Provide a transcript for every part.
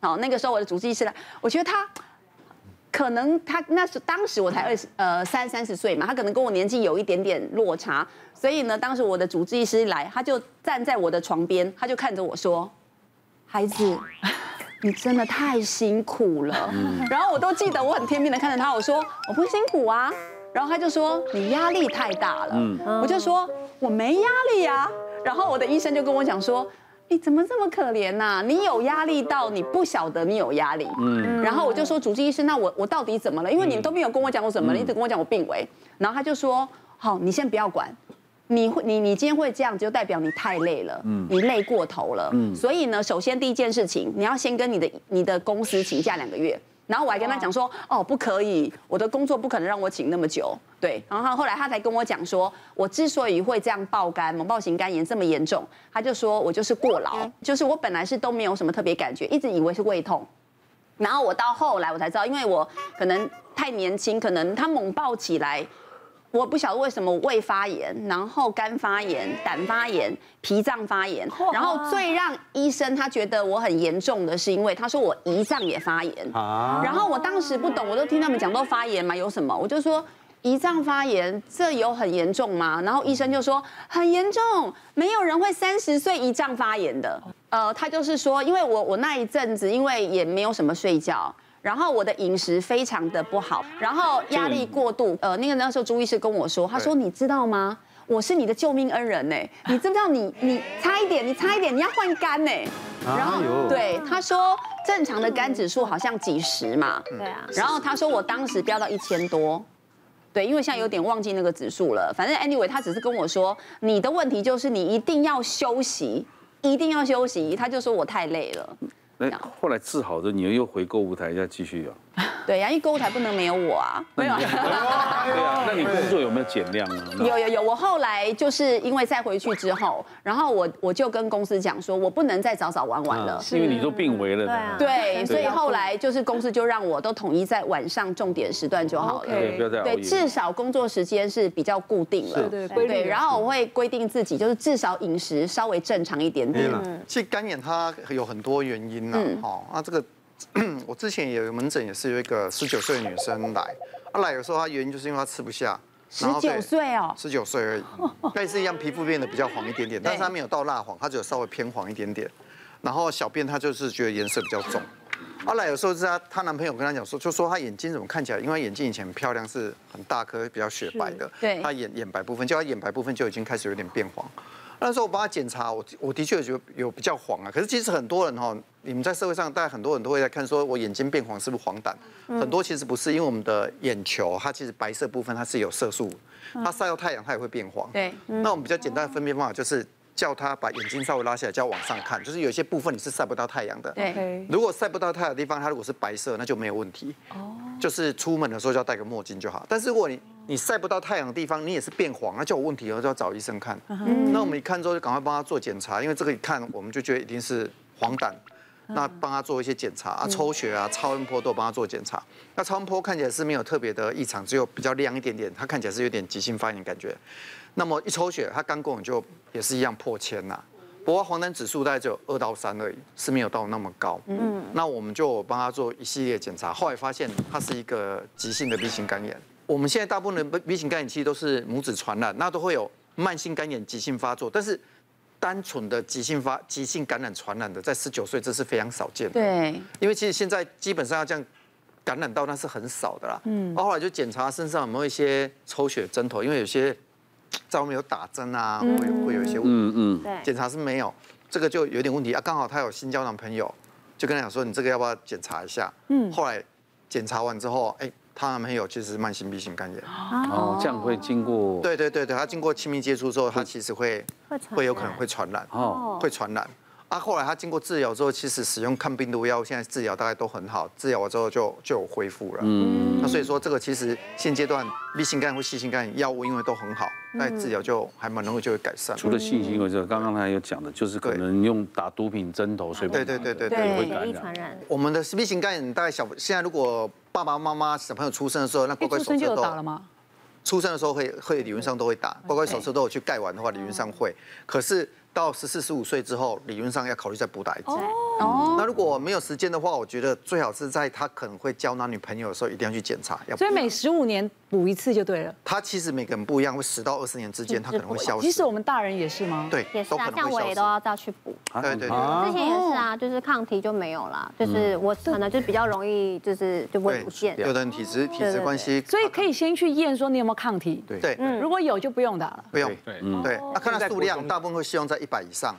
好，那个时候我的主治医师来，我觉得他可能他那时当时我才二十呃三三十岁嘛，他可能跟我年纪有一点点落差，所以呢，当时我的主治医师来，他就站在我的床边，他就看着我说：“孩子，你真的太辛苦了。”然后我都记得我很天命的看着他，我说：“我不辛苦啊。”然后他就说：“你压力太大了。”我就说：“我没压力啊。”然后我的医生就跟我讲说。你怎么这么可怜呐、啊？你有压力到你不晓得你有压力。嗯，然后我就说主治医师，那我我到底怎么了？因为你都没有跟我讲我怎么了，你只跟我讲我病危。然后他就说，好，你先不要管，你会你你今天会这样，就代表你太累了，嗯，你累过头了。嗯，所以呢，首先第一件事情，你要先跟你的你的公司请假两个月。然后我还跟他讲说，哦，不可以，我的工作不可能让我请那么久，对。然后后来他才跟我讲说，我之所以会这样爆肝，猛爆型肝炎这么严重，他就说我就是过劳，就是我本来是都没有什么特别感觉，一直以为是胃痛。然后我到后来我才知道，因为我可能太年轻，可能他猛爆起来。我不晓得为什么胃发炎，然后肝发炎、胆发炎、脾脏发炎，然后最让医生他觉得我很严重的是，因为他说我胰脏也发炎啊。然后我当时不懂，我都听他们讲都发炎嘛，有什么？我就说胰脏发炎，这有很严重吗？然后医生就说很严重，没有人会三十岁胰脏发炎的。呃，他就是说，因为我我那一阵子因为也没有什么睡觉。然后我的饮食非常的不好，然后压力过度。呃，那个那时候朱医师跟我说，他说你知道吗？我是你的救命恩人呢。你知不知道你你差一点，你差一点你要换肝呢。然后对他说正常的肝指数好像几十嘛。对啊。然后他说我当时飙到一千多，对，因为现在有点忘记那个指数了。反正 anyway，他只是跟我说你的问题就是你一定要休息，一定要休息。他就说我太累了。那后来治好的，你又回购物台再继续啊？对呀，因为购物台不能没有我啊。没有。对啊，那你工作有没有减量啊？有有有，我后来就是因为再回去之后，然后我我就跟公司讲说，我不能再早早晚晚了，因为你都病危了。对对，所以后来就是公司就让我都统一在晚上重点时段就好了。对，不要再熬夜。对，至少工作时间是比较固定了。对对对。然后我会规定自己，就是至少饮食稍微正常一点点。嗯。其实肝炎它有很多原因呐，哦，那这个。我之前也有门诊，也是有一个十九岁的女生来，她来有时候她原因就是因为她吃不下，十九岁哦，十九岁而已，但是一样皮肤变得比较黄一点点，但是她没有到蜡黄，她只有稍微偏黄一点点，然后小便她就是觉得颜色比较重，后来有时候是她她男朋友跟她讲说，就说她眼睛怎么看起来，因为眼睛以前很漂亮，是很大颗比较雪白的，对，她眼眼白部分，就她眼白部分就已经开始有点变黄。那时候我帮她检查，我我的确有有比较黄啊。可是其实很多人哈，你们在社会上，大概很多人都会在看，说我眼睛变黄是不是黄疸？很多其实不是，因为我们的眼球它其实白色部分它是有色素，它晒到太阳它也会变黄。对。那我们比较简单的分辨方法就是叫他把眼睛稍微拉下来，叫往上看，就是有些部分你是晒不到太阳的。对。如果晒不到太阳的地方，它如果是白色，那就没有问题。哦。就是出门的时候就要戴个墨镜就好。但是如果你你晒不到太阳的地方，你也是变黄，那就有问题了，就要找医生看。嗯、那我们一看之后，就赶快帮他做检查，因为这个一看，我们就觉得一定是黄疸。那帮他做一些检查啊，抽血啊，超音波都帮他做检查。那超音波看起来是没有特别的异常，只有比较亮一点点，他看起来是有点急性发炎感觉。那么一抽血，他肝功能就也是一样破千呐。不过黄疸指数大概只有二到三而已，是没有到那么高。嗯。那我们就帮他做一系列检查，后来发现他是一个急性的 B 型肝炎。我们现在大部分的 B 型肝炎其实都是母子传染，那都会有慢性肝炎急性发作，但是单纯的急性发急性感染传染的，在十九岁这是非常少见的。对，因为其实现在基本上要这样感染到那是很少的啦。嗯，后来就检查身上有没有一些抽血针头，因为有些在外面有打针啊，会会有一些问题。嗯嗯。对，检查是没有，这个就有点问题啊。刚好他有新交男朋友，就跟他讲说，你这个要不要检查一下？嗯。后来检查完之后，哎。他男朋友其实是慢性 B 型肝炎。哦，这样会经过对对对对，他经过亲密接触之后，他其实会会有可能会传染哦，会传染。啊，后来他经过治疗之后，其实使用抗病毒药，现在治疗大概都很好，治疗完之后就就有恢复了。嗯，那所以说这个其实现阶段 B 型肝或 C 型肝炎药物因为都很好，那治疗就还蛮容易就会改善。除了 C 型，因为这个刚刚他有讲的，就是可能用打毒品针头，所以对对对对对会感染。我们的 B 型肝炎大概小现在如果爸爸妈妈小朋友出生的时候，那乖乖手册都打了吗？出生的时候会会理论上都会打，乖乖手册都有去盖完的话，理论上会。可是到十四十五岁之后，理论上要考虑再补打一次。哦，那如果没有时间的话，我觉得最好是在他可能会交男女朋友的时候，一定要去检查。要所以每十五年补一次就对了。他其实每个人不一样，会十到二十年之间，他可能会消失。其实我们大人也是吗？对，也是啊，像我也都要再去补。对对对，之前也是啊，就是抗体就没有了，就是我可能就比较容易就是就会不见。有的人体质体质关系，所以可以先去验说你有没有抗体。对对，如果有就不用打了。不用，对对，那看他数量，大部分会希望在一百以上。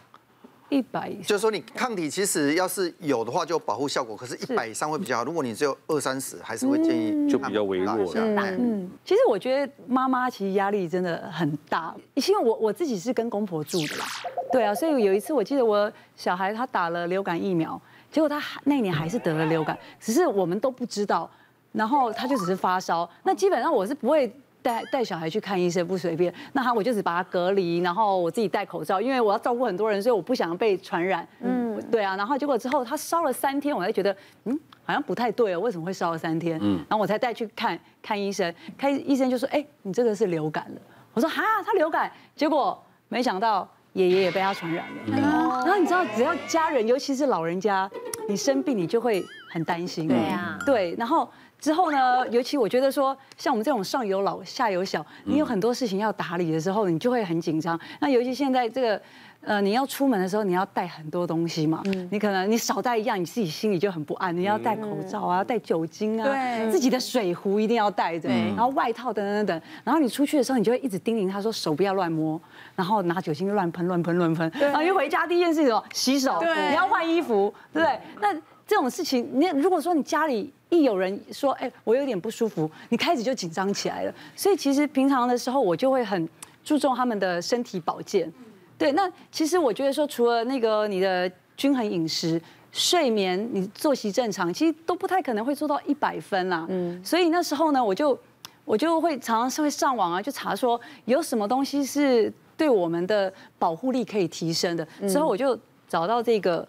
一百以上，就是说你抗体其实要是有的话就有保护效果，可是一百以上会比较好。如果你只有二三十，还是会建议就比较微弱了。嗯，其实我觉得妈妈其实压力真的很大，因为我我自己是跟公婆住的啦，对啊，所以有一次我记得我小孩他打了流感疫苗，结果他那年还是得了流感，只是我们都不知道，然后他就只是发烧，那基本上我是不会。带带小孩去看医生不随便，那他我就只把他隔离，然后我自己戴口罩，因为我要照顾很多人，所以我不想被传染。嗯，对啊，然后结果之后他烧了三天，我才觉得嗯好像不太对哦，为什么会烧了三天？嗯，然后我才带去看看医生，看医生就说哎你这个是流感了，我说哈他流感，结果没想到爷爷也被他传染了。嗯、然后你知道只要家人尤其是老人家，你生病你就会很担心。对啊，对，然后。之后呢，尤其我觉得说，像我们这种上有老下有小，你有很多事情要打理的时候，你就会很紧张。那尤其现在这个，呃，你要出门的时候，你要带很多东西嘛。你可能你少带一样，你自己心里就很不安。你要带口罩啊，要带酒精啊，对，自己的水壶一定要带着，然后外套等等等等。然后你出去的时候，你就会一直叮咛他说手不要乱摸，然后拿酒精乱喷乱喷乱喷。然后一回家第一件事情洗手，你要换衣服，对不对？那这种事情，你如果说你家里。一有人说，哎，我有点不舒服，你开始就紧张起来了。所以其实平常的时候，我就会很注重他们的身体保健。对，那其实我觉得说，除了那个你的均衡饮食、睡眠、你作息正常，其实都不太可能会做到一百分啦。嗯。所以那时候呢，我就我就会常常是会上网啊，就查说有什么东西是对我们的保护力可以提升的。之后我就找到这个。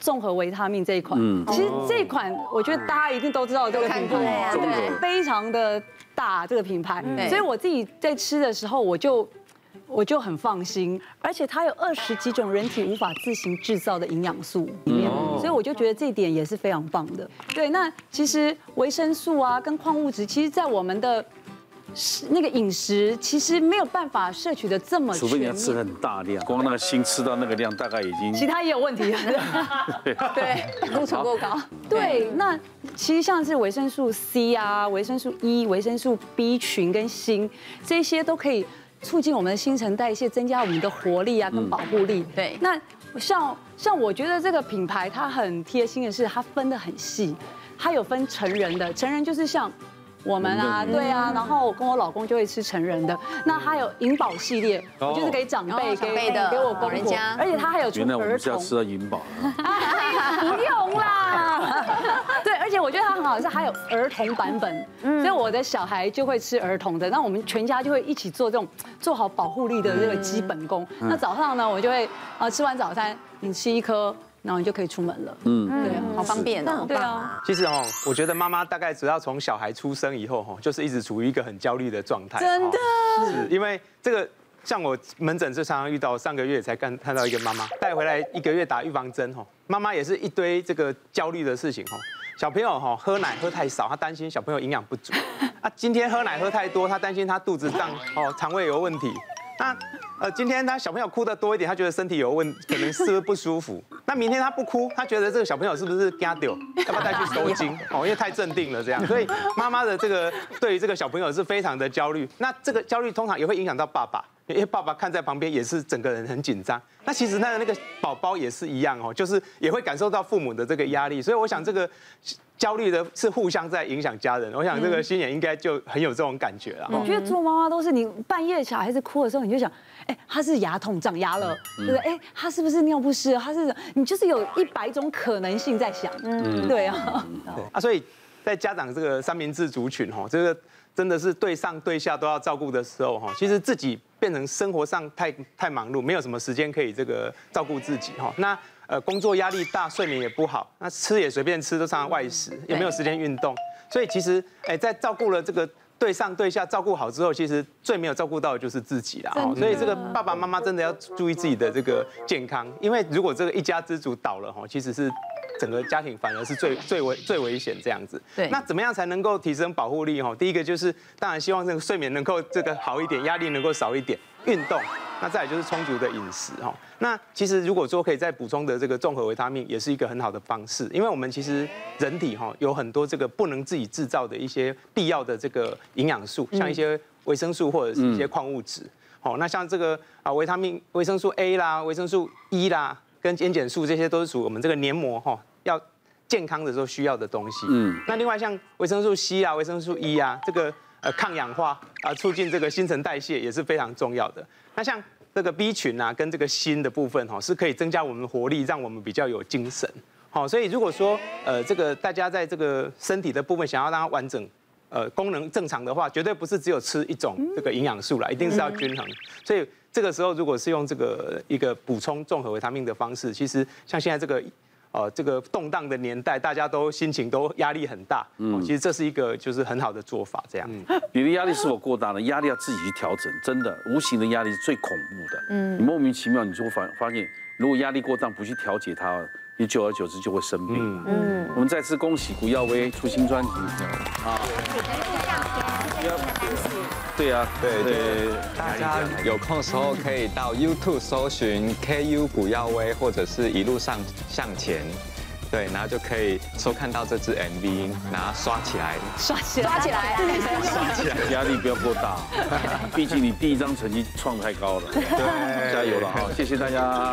综合维他命这一款，其实这一款我觉得大家一定都知道这个品牌，对，非常的大这个品牌，所以我自己在吃的时候我就我就很放心，而且它有二十几种人体无法自行制造的营养素里面，所以我就觉得这一点也是非常棒的。对，那其实维生素啊跟矿物质，其实在我们的。那个饮食其实没有办法摄取的这么，除非你要吃很大量，光那个锌吃到那个量，大概已经。其他也有问题。对，胆固醇过高。对，那其实像是维生素 C 啊、维生素 E、维生素 B 群跟锌，这些都可以促进我们的新陈代谢，增加我们的活力啊跟保护力。对。那像像我觉得这个品牌它很贴心的是，它分得很细，它有分成人的，成人就是像。我们啊，对啊，然后我跟我老公就会吃成人的。那还有银宝系列，就是给长辈、给给我公人家，而且他还有出儿童。原来我们是要吃到银宝。不用啦。对，而且我觉得它很好，是还有儿童版本，所以我的小孩就会吃儿童的。那我们全家就会一起做这种做好保护力的这个基本功。那早上呢，我就会啊吃完早餐，你吃一颗。然后你就可以出门了，嗯，对，好方便哦，对啊。其实哦，我觉得妈妈大概只要从小孩出生以后哈，就是一直处于一个很焦虑的状态。真的。是因为这个，像我门诊就常常遇到，上个月才刚看到一个妈妈带回来一个月打预防针哈，妈妈也是一堆这个焦虑的事情哈。小朋友哈喝奶喝太少，她担心小朋友营养不足。啊，今天喝奶喝太多，她担心他肚子胀哦，肠胃有问题。那呃，今天他小朋友哭的多一点，他觉得身体有问，可能是不是不舒服。那明天他不哭，他觉得这个小朋友是不是惊丢，要不要带去收金？哦，因为太镇定了这样。所以妈妈的这个对于这个小朋友是非常的焦虑。那这个焦虑通常也会影响到爸爸，因为爸爸看在旁边也是整个人很紧张。那其实那个那个宝宝也是一样哦，就是也会感受到父母的这个压力。所以我想这个。焦虑的是互相在影响家人，我想这个心妍应该就很有这种感觉了。我觉得做妈妈都是你半夜小孩子哭的时候，你就想，哎，他是牙痛长牙了，对不对？哎，他是不是尿不湿？他是你就是有一百种可能性在想，嗯，对啊，对啊，所以在家长这个三明治族群哦，这个真的是对上对下都要照顾的时候哈，其实自己变成生活上太太忙碌，没有什么时间可以这个照顾自己哈，那。呃，工作压力大，睡眠也不好，那吃也随便吃，都常常外食，也没有时间运动，所以其实，哎，在照顾了这个对上对下照顾好之后，其实最没有照顾到的就是自己啦。所以这个爸爸妈妈真的要注意自己的这个健康，因为如果这个一家之主倒了哈，其实是整个家庭反而是最最危最危险这样子。对。那怎么样才能够提升保护力哈？第一个就是当然希望这个睡眠能够这个好一点，压力能够少一点，运动。那再来就是充足的饮食哈。那其实如果说可以再补充的这个综合维他命，也是一个很好的方式。因为我们其实人体哈有很多这个不能自己制造的一些必要的这个营养素，像一些维生素或者是一些矿物质。好，那像这个啊维他命、维生素 A 啦、维生素 E 啦，跟烟碱素这些都是属于我们这个黏膜哈要健康的时候需要的东西。嗯。那另外像维生素 C 啊、维生素 E 啊，这个呃抗氧化啊，促进这个新陈代谢也是非常重要的。那像这个 B 群啊，跟这个锌的部分哈，是可以增加我们的活力，让我们比较有精神。好，所以如果说呃这个大家在这个身体的部分想要让它完整，呃功能正常的话，绝对不是只有吃一种这个营养素啦，一定是要均衡。所以这个时候如果是用这个一个补充综合维他命的方式，其实像现在这个。呃，这个动荡的年代，大家都心情都压力很大。嗯，其实这是一个就是很好的做法，这样。你的压力是否过大呢？压力要自己去调整，真的，无形的压力是最恐怖的。嗯，你莫名其妙，你就会发发现，如果压力过大，不去调节它，你久而久之就会生病。嗯，我们再次恭喜古耀威出新专辑。啊。对啊，对对，大家有空的时候可以到 YouTube 搜寻 KU 古耀威，或者是一路上向前，对，然后就可以收看到这支 MV，然后刷起来，刷起来，刷起来，刷起来，压力不要过大，毕竟你第一张成绩创太高了，对，加油了哈，谢谢大家。